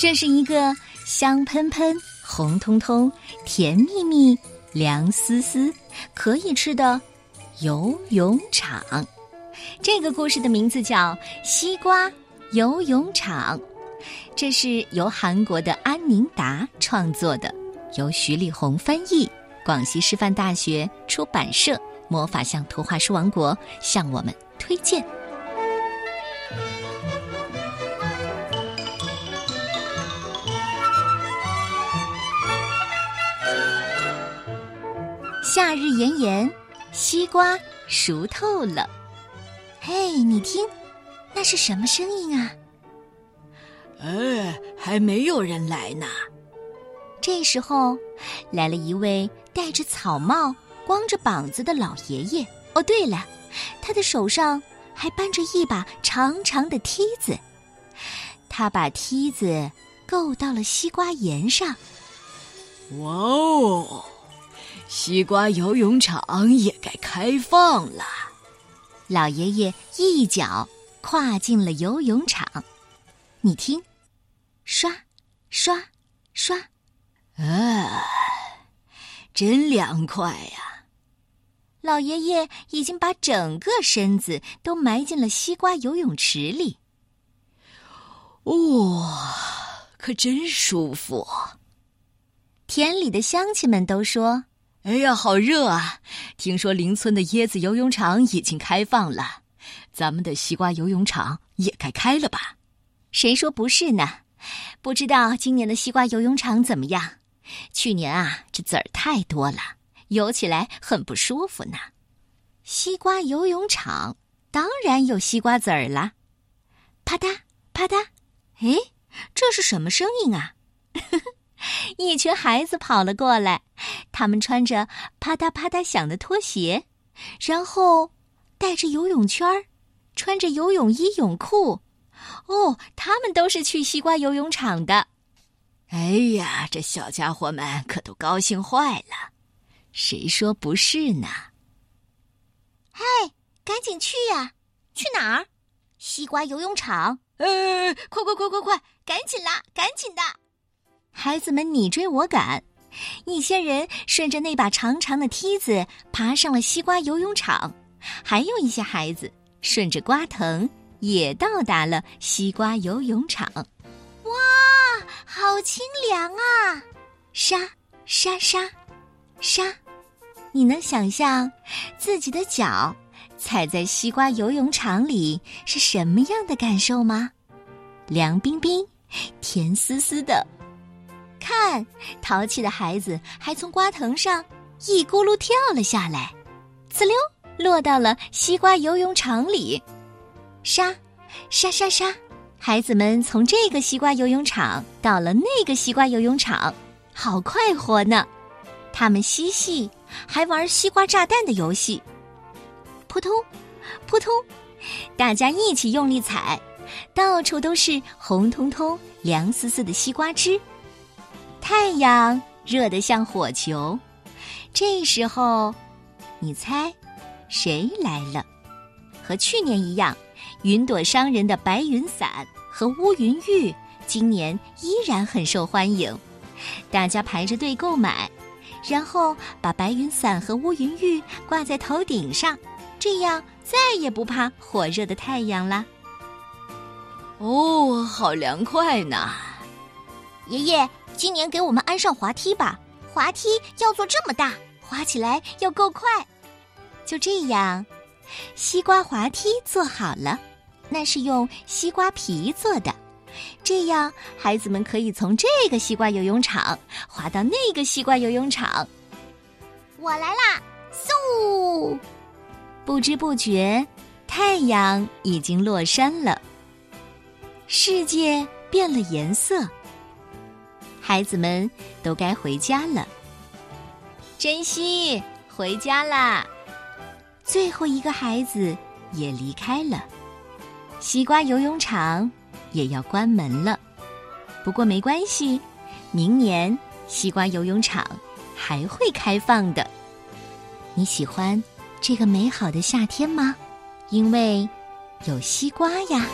这是一个香喷喷、红彤彤、甜蜜蜜、凉丝丝，可以吃的游泳场。这个故事的名字叫《西瓜游泳场》，这是由韩国的安宁达创作的，由徐丽红翻译，广西师范大学出版社魔法象图画书王国向我们推荐。夏日炎炎，西瓜熟透了。嘿，你听，那是什么声音啊？呃，还没有人来呢。这时候，来了一位戴着草帽、光着膀子的老爷爷。哦，对了，他的手上还搬着一把长长的梯子。他把梯子够到了西瓜沿上。哇哦！西瓜游泳场也该开放了，老爷爷一脚跨进了游泳场。你听，刷，刷，刷，啊，真凉快呀！老爷爷已经把整个身子都埋进了西瓜游泳池里。哇，可真舒服！田里的乡亲们都说。哎呀，好热啊！听说邻村的椰子游泳场已经开放了，咱们的西瓜游泳场也该开了吧？谁说不是呢？不知道今年的西瓜游泳场怎么样？去年啊，这籽儿太多了，游起来很不舒服呢。西瓜游泳场当然有西瓜籽儿了，啪嗒啪嗒，哎，这是什么声音啊？一群孩子跑了过来，他们穿着啪嗒啪嗒响的拖鞋，然后带着游泳圈儿，穿着游泳衣泳裤。哦，他们都是去西瓜游泳场的。哎呀，这小家伙们可都高兴坏了。谁说不是呢？嗨，赶紧去呀！去哪儿？西瓜游泳场。呃，快快快快快，赶紧啦，赶紧的！孩子们你追我赶，一些人顺着那把长长的梯子爬上了西瓜游泳场，还有一些孩子顺着瓜藤也到达了西瓜游泳场。哇，好清凉啊！沙沙沙沙，你能想象自己的脚踩在西瓜游泳场里是什么样的感受吗？凉冰冰，甜丝丝的。看，淘气的孩子还从瓜藤上一咕噜跳了下来，呲溜落到了西瓜游泳场里。沙，沙沙沙，孩子们从这个西瓜游泳场到了那个西瓜游泳场，好快活呢！他们嬉戏，还玩西瓜炸弹的游戏。扑通，扑通，大家一起用力踩，到处都是红彤彤、凉丝丝的西瓜汁。太阳热得像火球，这时候，你猜，谁来了？和去年一样，云朵商人的白云伞和乌云浴今年依然很受欢迎，大家排着队购买，然后把白云伞和乌云浴挂在头顶上，这样再也不怕火热的太阳啦。哦，好凉快呢，爷爷。今年给我们安上滑梯吧，滑梯要做这么大，滑起来要够快。就这样，西瓜滑梯做好了，那是用西瓜皮做的，这样孩子们可以从这个西瓜游泳场滑到那个西瓜游泳场。我来啦，嗖！不知不觉，太阳已经落山了，世界变了颜色。孩子们都该回家了。珍惜，回家啦！最后一个孩子也离开了，西瓜游泳场也要关门了。不过没关系，明年西瓜游泳场还会开放的。你喜欢这个美好的夏天吗？因为有西瓜呀。